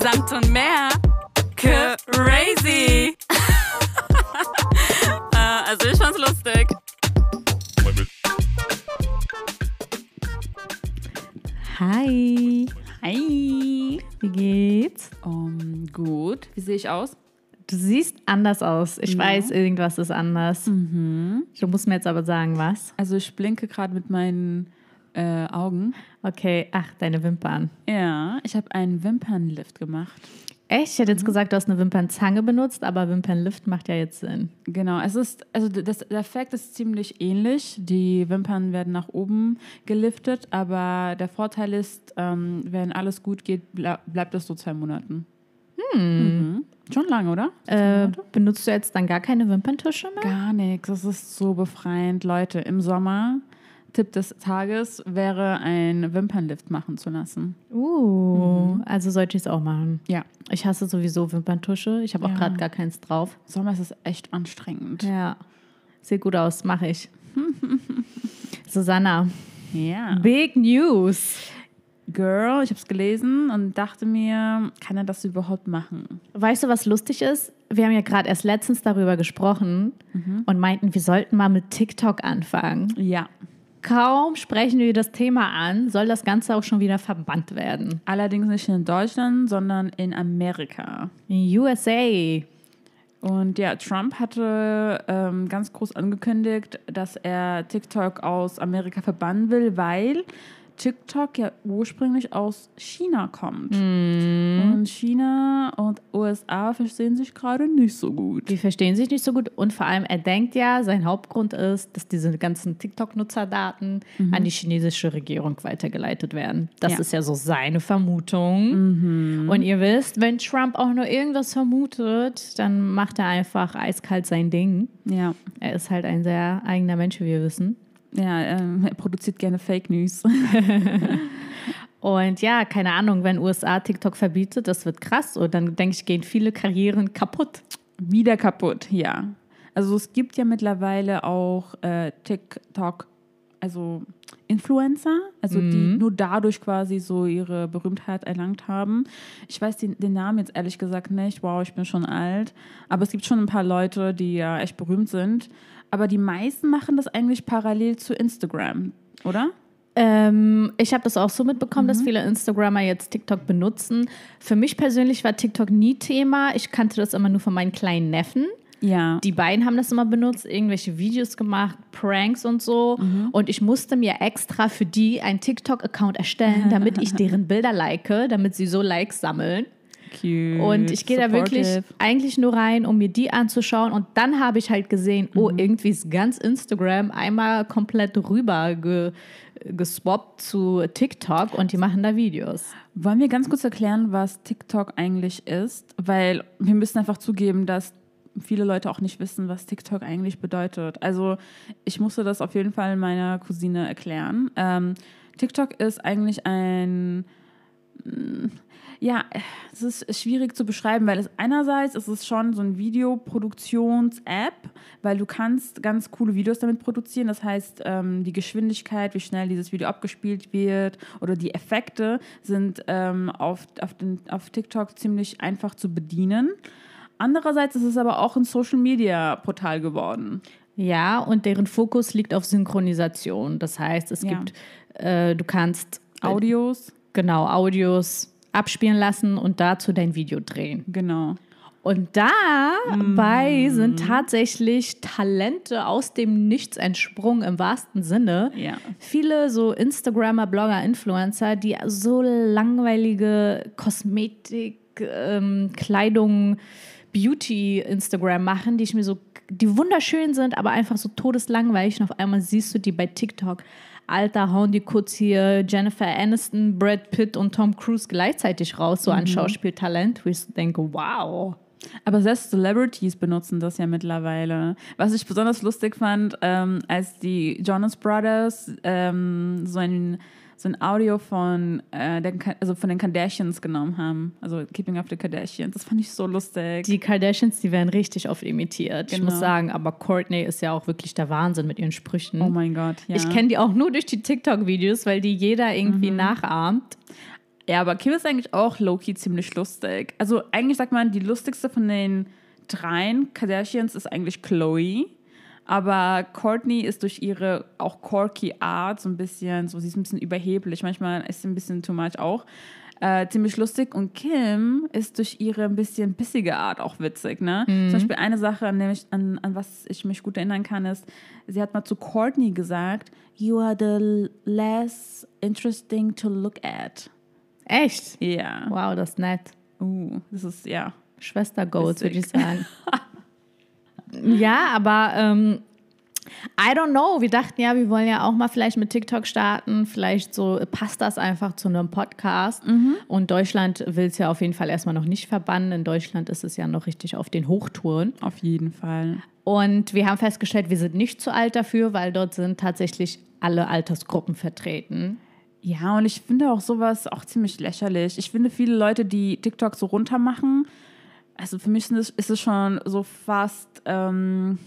Samt und mehr. Crazy. äh, also ich fand's lustig. Hi, Hi. wie geht's? Um, gut. Wie sehe ich aus? Du siehst anders aus. Ich Ja. weiß, irgendwas ist anders. Du musst mir jetzt aber sagen, was. Also ich blinke gerade mit meinen äh, Augen. Okay, ach, deine Wimpern. Ja, ich habe einen Wimpernlift gemacht. Echt? Ich hätte jetzt gesagt, du hast eine Wimpernzange benutzt, aber Wimpernlift macht ja jetzt Sinn. Genau, es ist, also das, der Effekt ist ziemlich ähnlich. Die Wimpern werden nach oben geliftet, aber der Vorteil ist, ähm, wenn alles gut geht, ble bleibt es so zwei Monaten. Mhm. Schon lange, oder? Äh, benutzt du jetzt dann gar keine Wimperntusche mehr? Gar nichts. Das ist so befreiend. Leute, im Sommer, Tipp des Tages, wäre ein Wimpernlift machen zu lassen. Uh, also sollte ich es auch machen. Ja, Ich hasse sowieso Wimperntusche. Ich habe auch Ja. gerade gar keins drauf. Sommer ist es echt anstrengend. Ja, sieht gut aus, mache ich. Susanna, Ja. Big News. Girl, ich habe es gelesen und dachte mir, kann er das überhaupt machen? Weißt du, was lustig ist? Wir haben ja gerade erst letztens darüber gesprochen und meinten, wir sollten mal mit TikTok anfangen. Ja. Kaum sprechen wir das Thema an, soll das Ganze auch schon wieder verbannt werden. Allerdings nicht in Deutschland, sondern in Amerika. In USA. Und ja, Trump hatte ähm, ganz groß angekündigt, dass er TikTok aus Amerika verbannen will, weil TikTok ja ursprünglich aus China kommt. Und China und USA verstehen sich gerade nicht so gut. Die verstehen sich nicht so gut und vor allem er denkt ja, sein Hauptgrund ist, dass diese ganzen TikTok-Nutzerdaten an die chinesische Regierung weitergeleitet werden. Das Ja. ist ja so seine Vermutung. Und ihr wisst, wenn Trump auch nur irgendwas vermutet, dann macht er einfach eiskalt sein Ding. Ja, Er ist halt ein sehr eigener Mensch, wie wir wissen. Ja ähm, er produziert gerne Fake News. Und ja, keine Ahnung, wenn USA TikTok verbietet, das wird krass. Und dann denke ich, gehen viele Karrieren kaputt. Wieder kaputt, ja. Also es gibt ja mittlerweile auch äh, TikTok, also Influencer, also die nur dadurch quasi so ihre Berühmtheit erlangt haben. Ich weiß den, den Namen jetzt ehrlich gesagt nicht, wow, ich bin schon alt, aber es gibt schon ein paar Leute, die ja echt berühmt sind. Aber die meisten machen das eigentlich parallel zu Instagram, oder? Ähm, ich habe das auch so mitbekommen, dass viele Instagrammer jetzt TikTok benutzen. Für mich persönlich war TikTok nie Thema. Ich kannte das immer nur von meinen kleinen Neffen. Ja. Die beiden haben das immer benutzt, irgendwelche Videos gemacht, Pranks und so. Und ich musste mir extra für die einen TikTok-Account erstellen, damit ich deren Bilder like, damit sie so Likes sammeln. Cute. Und ich gehe da wirklich eigentlich nur rein, um mir die anzuschauen. Und dann habe ich halt gesehen, oh, Mhm. irgendwie ist ganz Instagram einmal komplett rüber ge geswappt zu TikTok und die machen da Videos. Wollen wir ganz kurz erklären, was TikTok eigentlich ist? Weil wir müssen einfach zugeben, dass viele Leute auch nicht wissen, was TikTok eigentlich bedeutet. Also ich musste das auf jeden Fall meiner Cousine erklären. Ähm, TikTok ist eigentlich ein ja, es ist schwierig zu beschreiben, weil es einerseits ist es schon so ein Videoproduktions-App, weil du kannst ganz coole Videos damit produzieren. Das heißt, ähm, die Geschwindigkeit, wie schnell dieses Video abgespielt wird oder die Effekte sind ähm, auf, auf, den, auf TikTok ziemlich einfach zu bedienen. Andererseits ist es aber auch ein Social-Media-Portal geworden. Ja, und deren Fokus liegt auf Synchronisation. Das heißt, es Ja. gibt, äh, du kannst äh, Audios, genau Audios abspielen lassen und dazu dein Video drehen. genau. Und dabei sind tatsächlich Talente aus dem Nichts entsprungen im wahrsten Sinne. Ja. Viele so Instagrammer, Blogger, Influencer, die so langweilige Kosmetik, ähm, Kleidung, Beauty Instagram machen, die ich mir so, die wunderschön sind, aber einfach so todeslangweilig. Und auf einmal siehst du die bei TikTok. Alter, hauen die kurz hier Jennifer Aniston, Brad Pitt und Tom Cruise gleichzeitig raus, so an Schauspieltalent, wo ich so denke, wow. Aber selbst Celebrities benutzen das ja mittlerweile. Was ich besonders lustig fand, ähm, als die Jonas Brothers ähm, so ein so ein Audio von, äh, der, also von den Kardashians genommen haben. Also Keeping Up the Kardashians. Das fand ich so lustig. Die Kardashians, die werden richtig oft imitiert. Ich Genau. muss sagen, aber Courtney ist ja auch wirklich der Wahnsinn mit ihren Sprüchen. oh mein Gott, ja. Ich kenne die auch nur durch die TikTok-Videos, weil die jeder irgendwie nachahmt. Ja, aber Kim ist eigentlich auch low-key ziemlich lustig. Also eigentlich sagt man, die lustigste von den dreien Kardashians ist eigentlich Chloe. Aber Courtney ist durch ihre auch quirky Art so ein bisschen, so sie ist ein bisschen überheblich, manchmal ist sie ein bisschen too much auch. Äh, ziemlich lustig und Kim ist durch ihre ein bisschen bissige Art auch witzig. Ne? Mhm. Zum Beispiel eine Sache, an, ich, an, an was ich mich gut erinnern kann, ist, sie hat mal zu Courtney gesagt, You are the less interesting to look at. Echt? Ja. Wow, das ist nett. Uh, das ist, ja. Schwester-Goals, würde ich sagen. ja, aber ähm, I don't know. Wir dachten ja, wir wollen ja auch mal vielleicht mit TikTok starten. Vielleicht so passt das einfach zu einem Podcast. Und Deutschland will es ja auf jeden Fall erstmal noch nicht verbannen. In Deutschland ist es ja noch richtig auf den Hochtouren. Auf jeden Fall. Und wir haben festgestellt, wir sind nicht zu alt dafür, weil dort sind tatsächlich alle Altersgruppen vertreten. Ja, und ich finde auch sowas auch ziemlich lächerlich. Ich finde viele Leute, die TikTok so runter machen, also für mich ist es schon so fast, ähm,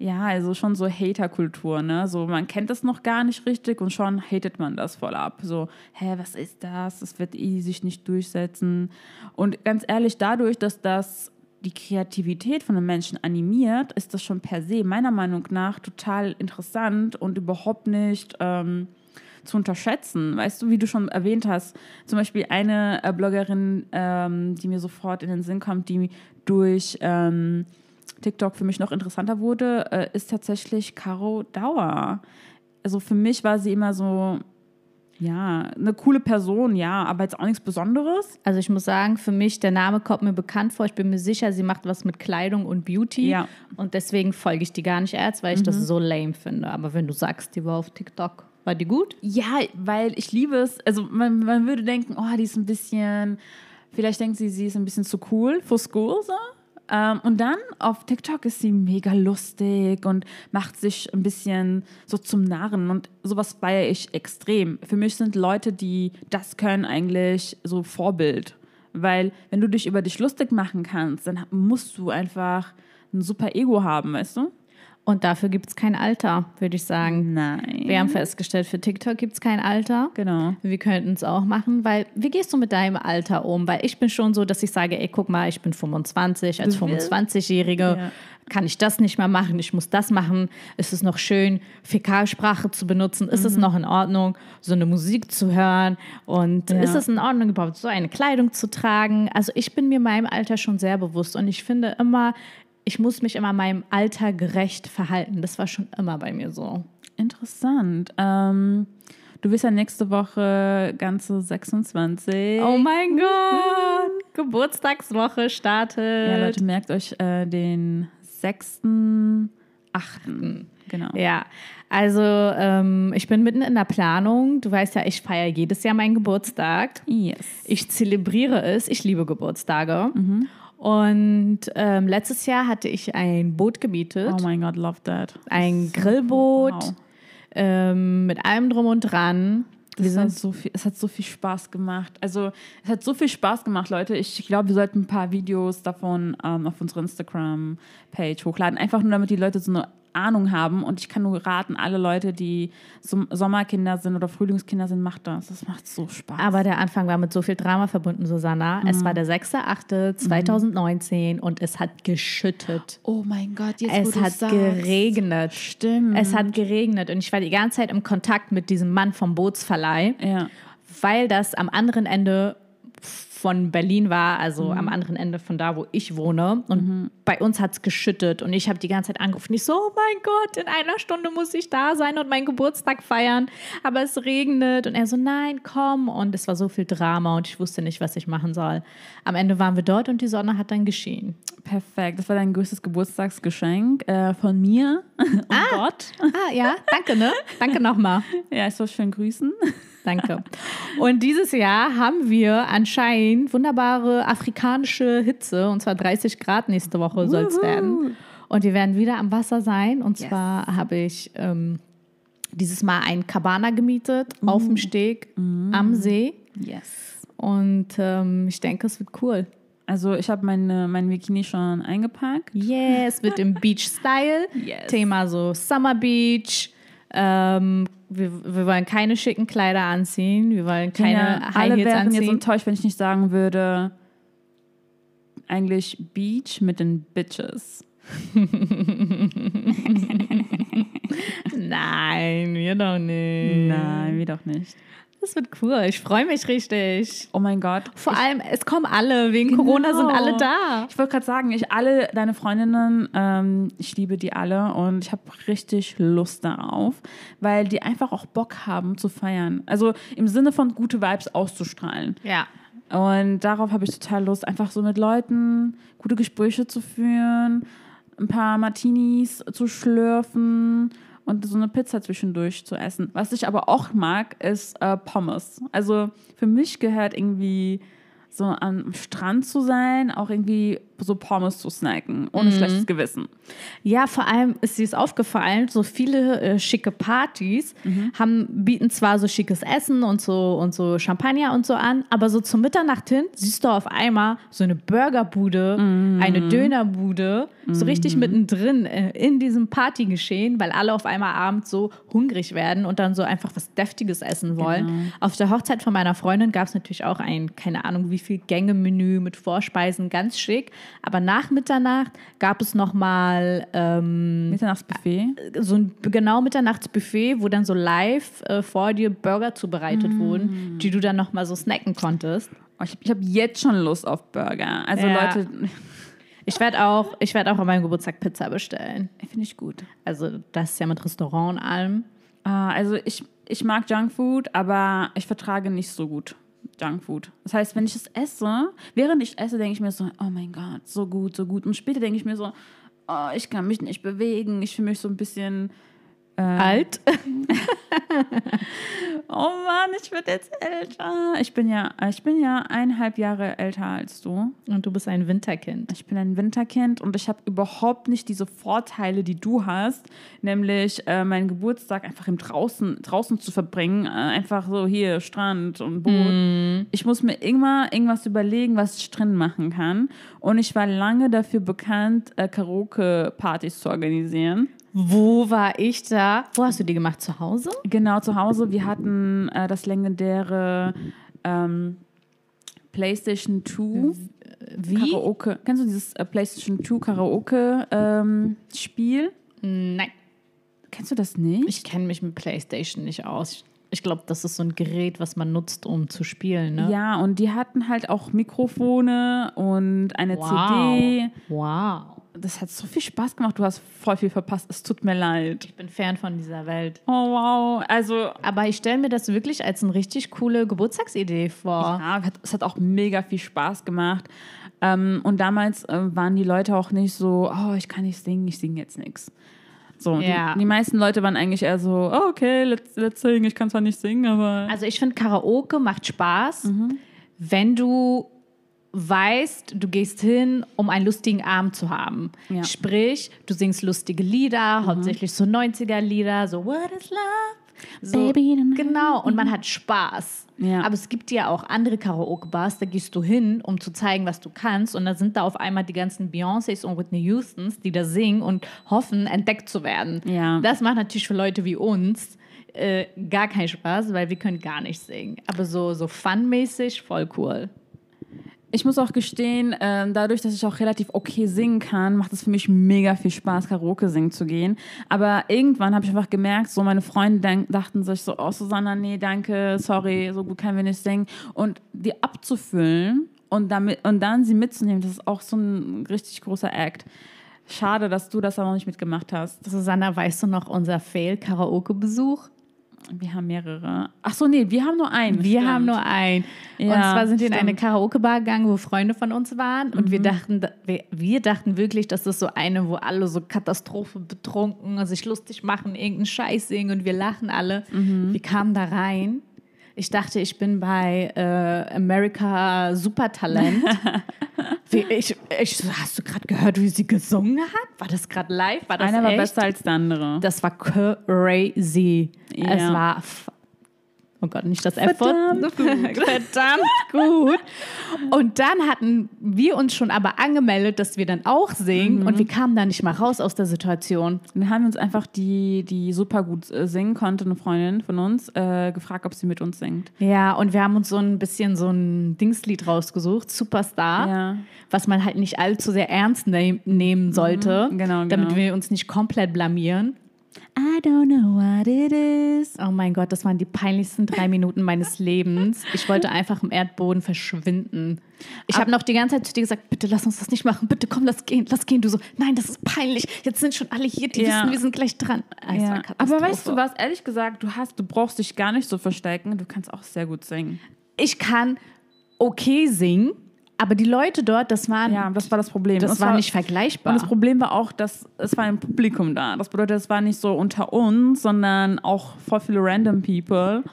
ja, also schon so Hater-Kultur, ne? So, man kennt das noch gar nicht richtig und schon hatet man das voll ab. So, hä, was ist das? Das wird eh sich nicht durchsetzen. Und ganz ehrlich, dadurch, dass das die Kreativität von einem Menschen animiert, ist das schon per se meiner Meinung nach total interessant und überhaupt nicht ähm, zu unterschätzen. Weißt du, wie du schon erwähnt hast, zum Beispiel eine äh, Bloggerin, ähm, die mir sofort in den Sinn kommt, die durch ähm, TikTok für mich noch interessanter wurde, äh, ist tatsächlich Caro Dauer. Also für mich war sie immer so, ja, eine coole Person, ja, aber jetzt auch nichts Besonderes. Also ich muss sagen, für mich, der Name kommt mir bekannt vor. Ich bin mir sicher, sie macht was mit Kleidung und Beauty. Ja. Und deswegen folge ich die gar nicht erst, weil ich das so lame finde. Aber wenn du sagst, die war auf TikTok, war die gut? Ja, weil ich liebe es. Also man, man würde denken, oh, die ist ein bisschen, vielleicht denkt sie, sie ist ein bisschen zu cool for school so. Ähm, und dann auf TikTok ist sie mega lustig und macht sich ein bisschen so zum Narren und sowas feiere ich extrem. Für mich sind Leute, die das können, eigentlich so Vorbild. Weil wenn du dich über dich lustig machen kannst, dann musst du einfach ein super Ego haben, weißt du? Und dafür gibt es kein Alter, würde ich sagen. Nein. Wir haben festgestellt, für TikTok gibt es kein Alter. Genau. Wir könnten es auch machen, weil wie gehst du mit deinem Alter um? Weil ich bin schon so, dass ich sage, ey, guck mal, ich bin 25, als Du willst- 25-Jährige Ja. kann ich das nicht mehr machen, ich muss das machen. Ist es noch schön, Fäkalsprache zu benutzen? Ist Mhm. es noch in Ordnung, so eine Musik zu hören? Und Ja. ist es in Ordnung, überhaupt so eine Kleidung zu tragen? Also ich bin mir meinem Alter schon sehr bewusst und ich finde immer, ich muss mich immer meinem Alter gerecht verhalten. Das war schon immer bei mir so. Interessant. Ähm, du bist ja nächste Woche ganze 26. Oh mein Gott! Geburtstagswoche startet. Ja, Leute, merkt euch äh, den 6.8. Genau. Ja, also ähm, ich bin mitten in der Planung. Du weißt ja, ich feiere jedes Jahr meinen Geburtstag. Yes. Ich zelebriere es. Ich liebe Geburtstage. Mhm. Und ähm, letztes Jahr hatte ich ein Boot gemietet. Oh mein Gott, love that. ein Grillboot Wow. ähm, mit allem drum und dran. Wir Das hat sind so viel, es hat so viel Spaß gemacht. Also, es hat so viel Spaß gemacht, Leute. Ich glaube, wir sollten ein paar Videos davon ähm, auf unsere Instagram-Page hochladen. Einfach nur, damit die Leute so eine Ahnung haben. Und ich kann nur raten, alle Leute, die Som- Sommerkinder sind oder Frühlingskinder sind, macht das. Das macht so Spaß. Aber der Anfang war mit so viel Drama verbunden, Susanna. Es Mhm. war der 6.8.2019 und es hat geschüttet. oh mein Gott, jetzt Es hat geregnet. Stimmt. Es hat geregnet und ich war die ganze Zeit im Kontakt mit diesem Mann vom Bootsverleih, Ja. weil das am anderen Ende von Berlin war, also Mhm. am anderen Ende von da, wo ich wohne. Und bei uns hat es geschüttet und ich habe die ganze Zeit angerufen. Ich so, oh mein Gott, in einer Stunde muss ich da sein und meinen Geburtstag feiern. Aber es regnet. Und er so, nein, komm. Und es war so viel Drama und ich wusste nicht, was ich machen soll. Am Ende waren wir dort und die Sonne hat dann geschienen. Perfekt. Das war dein größtes Geburtstagsgeschenk äh, von mir und Gott. Ah, ja, danke, ne? Danke nochmal. Ja, ich soll schön grüßen. Danke. Und dieses Jahr haben wir anscheinend wunderbare afrikanische Hitze, und zwar 30 Grad nächste Woche soll es werden. Und wir werden wieder am Wasser sein. Und Yes. zwar habe ich ähm, dieses Mal ein Cabana gemietet auf dem Steg am See. Yes. Und ähm, ich denke, es wird cool. Also ich habe meine, mein Bikini schon eingepackt. Yeah, es wird im Beach-Style. Yes. Thema so Summer Beach, ähm, wir, wir wollen keine schicken Kleider anziehen, wir wollen keine ja, High alle Heels wären jetzt anziehen. enttäuscht, wenn ich nicht sagen würde, eigentlich Beach mit den Bitches. Nein, wir doch nicht. Nein, wir doch nicht. Das wird cool. Ich freue mich richtig. Oh mein Gott. Vor allem, es kommen alle. Wegen Corona sind Genau. alle da. Ich wollte gerade sagen, ich alle deine Freundinnen, ähm, ich liebe die alle und ich habe richtig Lust darauf, weil die einfach auch Bock haben zu feiern. Also im Sinne von gute Vibes auszustrahlen. Ja. Und darauf habe ich total Lust, einfach so mit Leuten gute Gespräche zu führen, ein paar Martinis zu schlürfen und so eine Pizza zwischendurch zu essen. Was ich aber auch mag, ist äh, Pommes. Also für mich gehört irgendwie so am Strand zu sein, auch irgendwie so Pommes zu snacken, ohne schlechtes Gewissen. Ja, vor allem ist sie es aufgefallen, so viele äh, schicke Partys haben, bieten zwar so schickes Essen und so und so Champagner und so an, aber so zur Mitternacht hin siehst du auf einmal so eine Burgerbude, eine Dönerbude, so richtig mittendrin äh, in diesem Partygeschehen, weil alle auf einmal abends so hungrig werden und dann so einfach was Deftiges essen wollen. Auf der Hochzeit von meiner Freundin gab es natürlich auch ein, keine Ahnung, wie viel Gänge-Menü mit Vorspeisen, ganz schick. Aber nach Mitternacht gab es nochmal ähm, Mitternachtsbuffet. so ein genau Mitternachtsbuffet, wo dann so live äh, vor dir Burger zubereitet Mm. wurden, die du dann nochmal so snacken konntest. Oh, ich habe jetzt schon Lust auf Burger. Also Ja. Leute, Ich werde auch, ich werd auch an meinem Geburtstag Pizza bestellen. finde ich gut. Also das ist ja mit Restaurant und allem. Ah, also ich, ich mag Junkfood, aber ich vertrage nicht so gut Junkfood. Das heißt, wenn ich es esse, während ich esse, denke ich mir so, oh mein Gott, so gut, so gut. Und später denke ich mir so, oh, ich kann mich nicht bewegen. Ich fühle mich so ein bisschen, Alt. oh Mann, ich werde jetzt älter. Ich bin ja, ich bin ja eineinhalb Jahre älter als du. Und du bist ein Winterkind. Ich bin ein Winterkind und ich habe überhaupt nicht diese Vorteile, die du hast, nämlich äh, meinen Geburtstag einfach im draußen, draußen zu verbringen. Äh, einfach so hier, Strand und Boot. Ich muss mir immer irgendwas überlegen, was ich drin machen kann. Und ich war lange dafür bekannt, äh, Karaoke-Partys zu organisieren. Wo war ich da? Wo hast du die gemacht? Zu Hause? Genau, zu Hause. Wir hatten äh, das legendäre ähm, PlayStation 2 Wie? Karaoke. Kennst du dieses äh, PlayStation 2 Karaoke ähm, Spiel? Nein. Kennst du das nicht? Ich kenne mich mit Playstation nicht aus. Ich glaube, das ist so ein Gerät, was man nutzt, um zu spielen. Ne? Ja, und die hatten halt auch Mikrofone und eine Wow. CD. Wow. Das hat so viel Spaß gemacht. Du hast voll viel verpasst. Es tut mir leid. Ich bin Fan von dieser Welt. Oh, wow. Also, Aber ich stelle mir das wirklich als eine richtig coole Geburtstagsidee vor. ja, es hat auch mega viel Spaß gemacht. Ähm, und damals äh, waren die Leute auch nicht so, oh, ich kann nicht singen, ich singe jetzt nichts. So, Ja. die, die meisten Leute waren eigentlich eher so, oh, okay, let's, let's sing. Ich kann zwar nicht singen, aber. Also ich finde, Karaoke macht Spaß, Mhm. wenn du weißt, du gehst hin, um einen lustigen Abend zu haben. Ja. Sprich, du singst lustige Lieder, Mhm. hauptsächlich so 90er-Lieder, so What is Love? So, Baby, genau, und man hat Spaß. Ja. Aber es gibt ja auch andere Karaoke-Bars, da gehst du hin, um zu zeigen, was du kannst. Und da sind da auf einmal die ganzen Beyoncés und Whitney Houstons, die da singen und hoffen, entdeckt zu werden. Ja. Das macht natürlich für Leute wie uns äh, gar keinen Spaß, weil wir können gar nicht singen. Aber so, so funmäßig voll cool. Ich muss auch gestehen, ähm, dadurch, dass ich auch relativ okay singen kann, macht es für mich mega viel Spaß, Karaoke singen zu gehen. Aber irgendwann habe ich einfach gemerkt, so meine Freunde dachten sich so, oh Susanna, nee, danke, sorry, so gut können wir nicht singen. Und die abzufüllen und, damit, und dann sie mitzunehmen, das ist auch so ein richtig großer Act. Schade, dass du das aber noch nicht mitgemacht hast. Susanna, weißt du noch unser Fail-Karaoke-Besuch? Wir haben mehrere. Ach so, nee, wir haben nur einen. Wir stimmt. haben nur einen. und Ja, zwar sind wir in eine. Karaoke-Bar gegangen, wo Freunde von uns waren. Und wir, dachten, da- wir, wir dachten wirklich, das ist so eine, wo alle so Katastrophe betrunken und sich lustig machen, irgendeinen Scheiß singen und wir lachen alle. Wir kamen da rein. Ich dachte, ich bin bei äh, America Supertalent. wie, ich, ich, hast du gerade gehört, wie sie gesungen hat? War das gerade live? War das Einer war echt? besser als der andere. Das war crazy. Ja. Es war Oh Gott, nicht das F-Wort. Verdammt gut. Verdammt gut. Und dann hatten wir uns schon aber angemeldet, dass wir dann auch singen Mhm. und wir kamen da nicht mal raus aus der Situation. Dann haben wir uns einfach die, die super gut äh, singen konnte, eine Freundin von uns, äh, gefragt, ob sie mit uns singt. Ja, und wir haben uns so ein bisschen so ein Dingslied rausgesucht, Superstar, Ja. was man halt nicht allzu sehr ernst ne nehmen sollte, Mhm, genau, damit genau. wir uns nicht komplett blamieren. I don't know what it is. Oh mein Gott, das waren die peinlichsten drei Minuten meines Lebens. Ich wollte einfach im Erdboden verschwinden. Ich habe noch die ganze Zeit zu dir gesagt, bitte lass uns das nicht machen, bitte komm, lass gehen, lass gehen. Du so, nein, das ist peinlich. Jetzt sind schon alle hier, die Ja. wissen, wir sind gleich dran. Ah, Ja. Aber weißt du was, ehrlich gesagt, du hast, du brauchst dich gar nicht so verstecken, du kannst auch sehr gut singen. Ich kann okay singen, aber die Leute dort, das waren, Ja, das war das Problem. das Und war nicht vergleichbar. Und das Problem war auch, dass es war ein Publikum da. Das bedeutet, es war nicht so unter uns, sondern auch voll viele random people.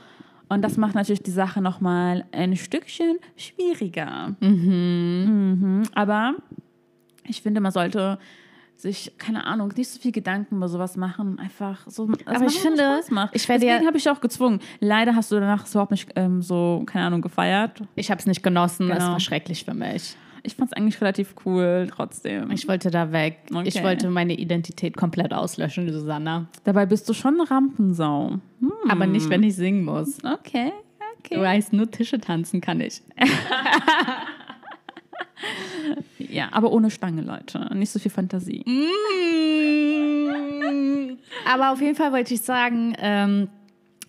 Und das macht natürlich die Sache nochmal ein Stückchen schwieriger. Mhm. Aber ich finde, man sollte sich, keine Ahnung, nicht so viel Gedanken über sowas machen. Einfach so. das Aber ich finde, ich werde ja- Deswegen habe ich auch gezwungen. Leider hast du danach überhaupt nicht ähm, so, keine Ahnung, gefeiert. ich habe es nicht genossen, es Genau. war schrecklich für mich. Ich fand es eigentlich relativ cool trotzdem. Ich wollte da weg. Okay. Ich wollte meine Identität komplett auslöschen, Susanna. Dabei bist du schon eine Rampensau. Hm. Aber nicht, wenn ich singen muss. Okay, Du okay. weißt, nur Tische tanzen kann ich. Ja, aber ohne Stange, Leute. Nicht so viel Fantasie. Mm. Aber auf jeden Fall wollte ich sagen, ähm,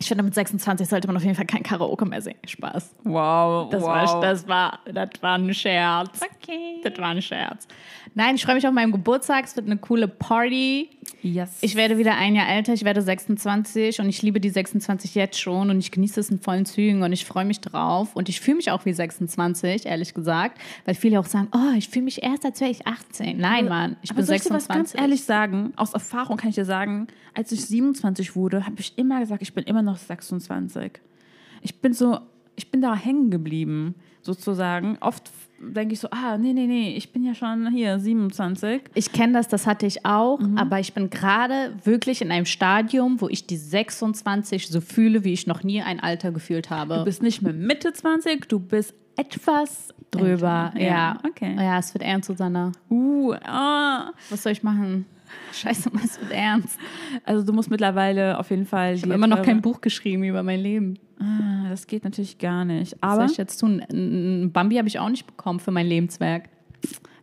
ich finde, mit 26 sollte man auf jeden Fall kein Karaoke mehr singen. Spaß. Wow, Das, war, das, war, das war ein Scherz. Okay. Das war ein Scherz. Nein, ich freue mich auf meinen Geburtstag. Es wird eine coole Party. Yes. Ich werde wieder ein Jahr älter. Ich werde 26 und ich liebe die 26 jetzt schon und ich genieße es in vollen Zügen und ich freue mich drauf. Und ich fühle mich auch wie 26, ehrlich gesagt, weil viele auch sagen, oh, ich fühle mich erst, als wäre ich 18. Nein, Mann, ich aber bin soll ich dir 26. was ganz ehrlich sagen? Aus Erfahrung kann ich dir sagen, als ich 27 wurde, habe ich immer gesagt, ich bin immer noch 26. Ich bin so, ich bin da hängen geblieben, sozusagen. Oft denke ich so, ah, nee, nee, nee, ich bin ja schon hier 27. Ich kenne das, das hatte ich auch, Mhm. aber ich bin gerade wirklich in einem Stadium, wo ich die 26 so fühle, wie ich noch nie ein Alter gefühlt habe. Du bist nicht mehr Mitte 20, du bist etwas drüber, älter. ja. Okay. Ja, es wird ernst, Susanna. Uh, ah. Was soll ich machen? Scheiße, es wird ernst. Also du musst mittlerweile auf jeden Fall. Ich habe immer noch kein Buch geschrieben über mein Leben. Ah, das geht natürlich gar nicht. Was Aber soll ich jetzt tun? Ein Bambi habe ich auch nicht bekommen für mein Lebenswerk.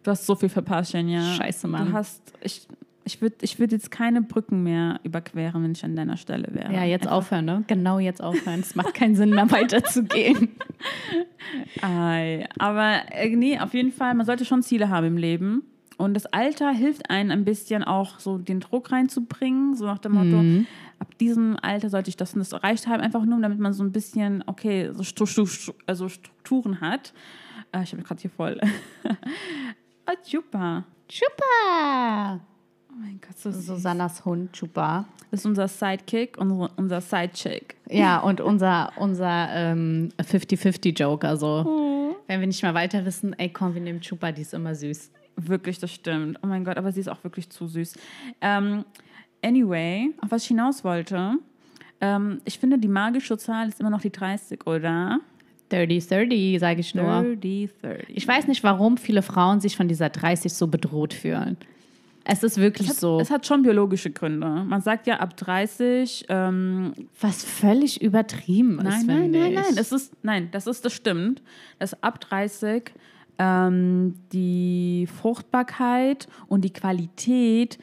du hast so viel verpasst, Jenja. Scheiße, Mann. Du hast, ich, ich würde ich würd jetzt keine Brücken mehr überqueren, wenn ich an deiner Stelle wäre. Ja, jetzt aufhören, ne? Genau jetzt aufhören. Es macht keinen Sinn mehr weiterzugehen. Ei, aber äh, nee, auf jeden Fall, man sollte schon Ziele haben im Leben. Und das Alter hilft einem ein bisschen auch so den Druck reinzubringen, so nach dem Motto, Mhm. ab diesem Alter sollte ich das und das erreicht haben, einfach nur, damit man so ein bisschen, okay, so Stru also Strukturen hat. Äh, ich habe gerade hier voll. ah, super. Chupa! Oh mein Gott, so süß. Susannas Hund, Chupa. Das ist unser Sidekick, unsere, unser Sidechick. Ja, und unser, unser ähm, 50-50-Joke. Also, wenn wir nicht mal weiter wissen, ey, komm, wir nehmen Chupa, die ist immer süß. Wirklich, das stimmt. Oh mein Gott, aber sie ist auch wirklich zu süß. Ähm, anyway, auf was ich hinaus wollte, ähm, ich finde, die magische Zahl ist immer noch die 30, oder? 30, 30, sage ich nur. 30, 30. Ich weiß nicht, warum viele Frauen sich von dieser 30 so bedroht fühlen. Es ist wirklich es hat, so. Es hat schon biologische Gründe. Man sagt ja, ab 30, ähm, was völlig übertrieben ist. nein, nein, nein, nein, das ist, nein, das ist, das stimmt, dass ab 30 ähm, die Fruchtbarkeit und die Qualität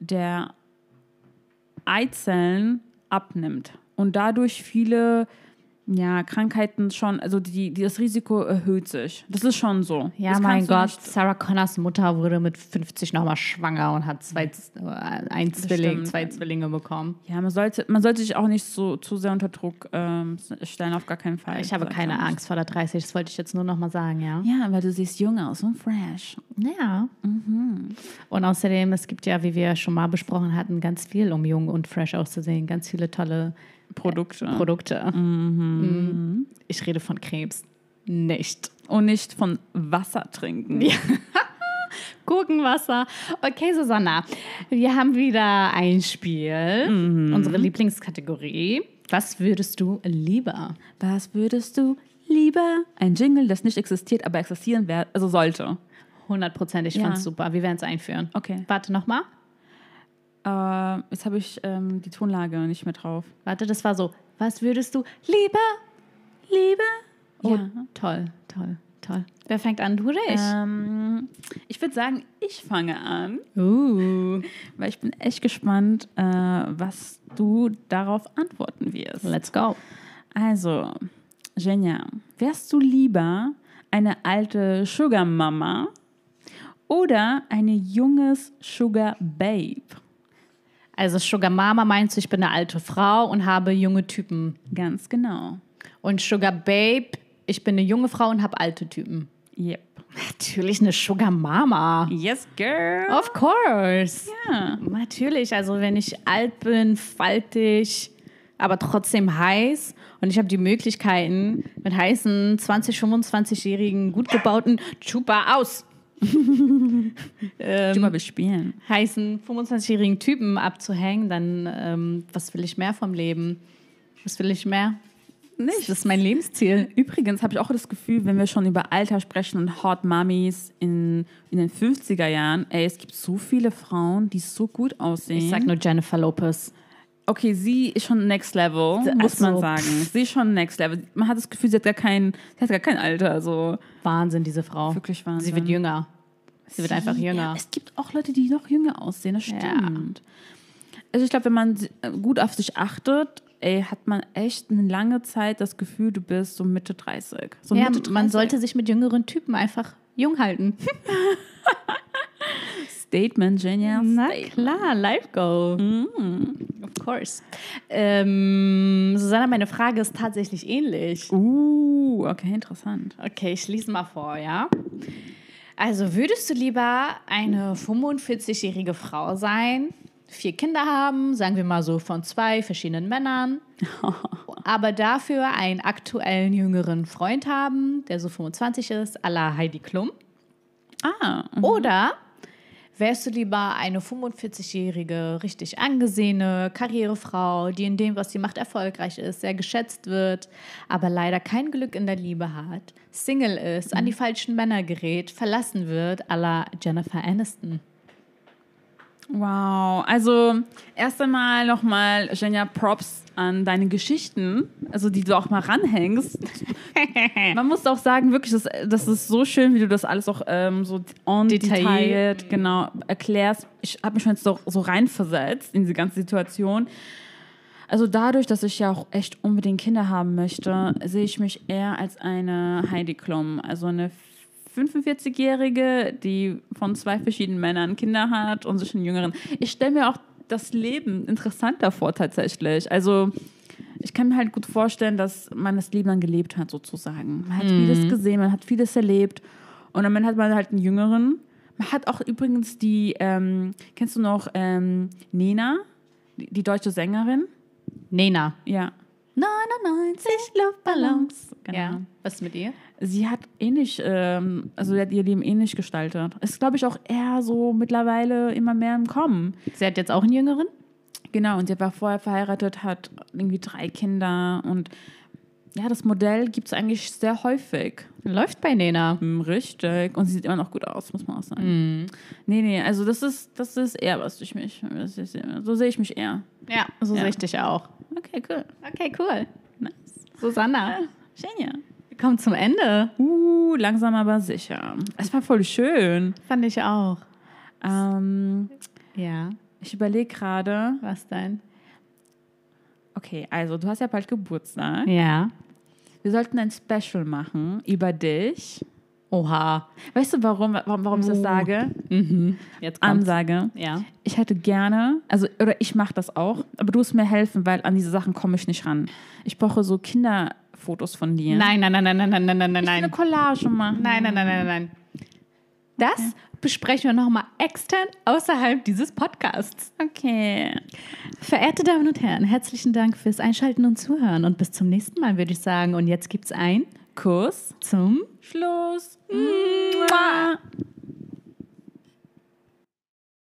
der Eizellen abnimmt und dadurch viele ja, Krankheiten schon, also die, die, das Risiko erhöht sich. Das ist schon so. Ja, das mein Gott, Sarah Connors Mutter wurde mit 50 nochmal schwanger und hat zwei, äh, ein Zwilling, zwei Zwillinge bekommen. Ja, man sollte, man sollte sich auch nicht so zu sehr unter Druck ähm, stellen, auf gar keinen Fall. Ich habe keine. Angst vor der 30, das wollte ich jetzt nur nochmal sagen, ja. Ja, weil du siehst jung aus und fresh. Ja. Mhm. Und außerdem, es gibt ja, wie wir schon mal besprochen hatten, ganz viel, um jung und fresh auszusehen. Ganz viele tolle Produkte. Produkte. Mhm. Ich rede von Krebs. Nicht. und nicht von Wasser trinken. Gurkenwasser. Okay, Susanna, wir haben wieder ein Spiel, unsere Lieblingskategorie. Was würdest du lieber? Was würdest du lieber? Ein Jingle, das nicht existiert, aber existieren wer also sollte. Hundertprozentig, ich Ja. fand's super. Wir werden es einführen. Okay. Warte nochmal. Äh, jetzt habe ich ähm, die Tonlage nicht mehr drauf. Warte, das war so. Was würdest du lieber? Lieber? Oh, Ja. toll, toll, toll. Wer fängt an? Du oder ich? Ähm, ich würde sagen, ich fange an, Uh, weil ich bin echt gespannt, äh, was du darauf antworten wirst. let's go. Also, Jenja, wärst du lieber eine alte Sugar Mama oder eine junges Sugar Babe? Also Sugar Mama meinst du, ich bin eine alte Frau und habe junge Typen. Ganz genau. Und Sugar Babe, ich bin eine junge Frau und habe alte Typen. Yep. Natürlich eine Sugar Mama. Yes, girl. Of course. Ja. Natürlich, also wenn ich alt bin, faltig, aber trotzdem heiß und ich habe die Möglichkeiten, mit heißen 20-, 25-jährigen, gut gebauten Chupa aus, Ähm, mal bespielen. heißen 25-jährigen Typen abzuhängen, dann ähm, was will ich mehr vom Leben? Was will ich mehr? Nicht. Das ist mein Lebensziel. Übrigens habe ich auch das Gefühl, wenn wir schon über Alter sprechen und Hot Mummies in, in den 50er Jahren, ey, es gibt so viele Frauen, die so gut aussehen. Ich sag nur Jennifer Lopez. Okay, sie ist schon next level, muss man Also, sagen. Sie ist schon next level. Man hat das Gefühl, sie hat gar kein, sie hat gar kein Alter. Also Wahnsinn, diese Frau. Wirklich Wahnsinn. Sie wird jünger. Sie wird einfach jünger. Ja, es gibt auch Leute, die noch jünger aussehen, das stimmt. Also ich glaube, wenn man gut auf sich achtet, ey, hat man echt eine lange Zeit das Gefühl, du bist so Mitte 30. So Ja, Mitte 30. man sollte sich mit jüngeren Typen einfach jung halten. Statement, Genial. Na klar, Life Goal. Of course. Ähm, Susanna, meine Frage ist tatsächlich ähnlich. Uh, okay, interessant. Okay, ich lese mal vor, ja? Also, würdest du lieber eine 45-jährige Frau sein, vier Kinder haben, sagen wir mal so von zwei verschiedenen Männern, aber dafür einen aktuellen jüngeren Freund haben, der so 25 ist, à la Heidi Klum? Ah, Oder wärst du lieber eine 45-jährige, richtig angesehene Karrierefrau, die in dem, was sie macht, erfolgreich ist, sehr geschätzt wird, aber leider kein Glück in der Liebe hat, Single ist, an die falschen Männer gerät, verlassen wird, à la Jennifer Aniston? Wow. Also erst einmal nochmal, Jenja, Props an deine Geschichten, also die du auch mal ranhängst. Man muss auch sagen, wirklich, das, das ist so schön, wie du das alles auch ähm, so on Detailliert. genau erklärst. Ich habe mich schon jetzt so, so reinversetzt in diese ganze Situation. Also dadurch, dass ich ja auch echt unbedingt Kinder haben möchte, sehe ich mich eher als eine Heidi Klum, also eine 45-Jährige, die von zwei verschiedenen Männern Kinder hat und sich einen jüngeren. Ich stelle mir auch das Leben interessanter vor tatsächlich. Also ich kann mir halt gut vorstellen, dass man das Leben dann gelebt hat sozusagen. Man hat vieles gesehen, man hat vieles erlebt und dann hat man halt einen jüngeren. Man hat auch übrigens die, ähm, kennst du noch ähm, Nena, die, die deutsche Sängerin? Nena. Ja. 99 Luftballons. Genau. Ja. Was ist mit ihr? Sie hat ähnlich, ähm, also sie hat ihr Leben ähnlich gestaltet. Ist, glaube ich, auch eher so mittlerweile immer mehr im Kommen. Sie hat jetzt auch einen jüngeren? Genau, und sie war vorher verheiratet, hat irgendwie drei Kinder und ja, das Modell gibt es eigentlich sehr häufig. Läuft bei Nena. Hm, Richtig. Und sie sieht immer noch gut aus, muss man auch sagen. Nee, nee, also das ist, das ist eher was durch mich. Ist, so sehe ich mich eher. Ja, so Ja. sehe ich dich auch. Okay, cool. Okay, cool. Nice. Susanna, Genial. wir kommen zum Ende. Uh, langsam aber sicher. Es war voll schön. Fand ich auch. Ähm, Ja, ich überlege gerade. was denn? Okay, also du hast ja bald Geburtstag. Ja. Wir sollten ein Special machen über dich. Oha. Weißt du, warum, warum, warum ich das sage? Jetzt kommt's. Ansage. Ja. Ich hätte gerne, also, oder ich mache das auch, aber du musst mir helfen, weil an diese Sachen komme ich nicht ran. Ich brauche so Kinderfotos von dir. Nein, nein, nein, nein, nein, nein, nein, nein, Ich will eine nein. Collage machen. Nein, nein, nein, nein, nein. Das besprechen wir nochmal extern außerhalb dieses Podcasts. Okay. Verehrte Damen und Herren, herzlichen Dank fürs Einschalten und Zuhören und bis zum nächsten Mal, würde ich sagen. Und jetzt gibt's ein Kuss. zum Schluss. Mua.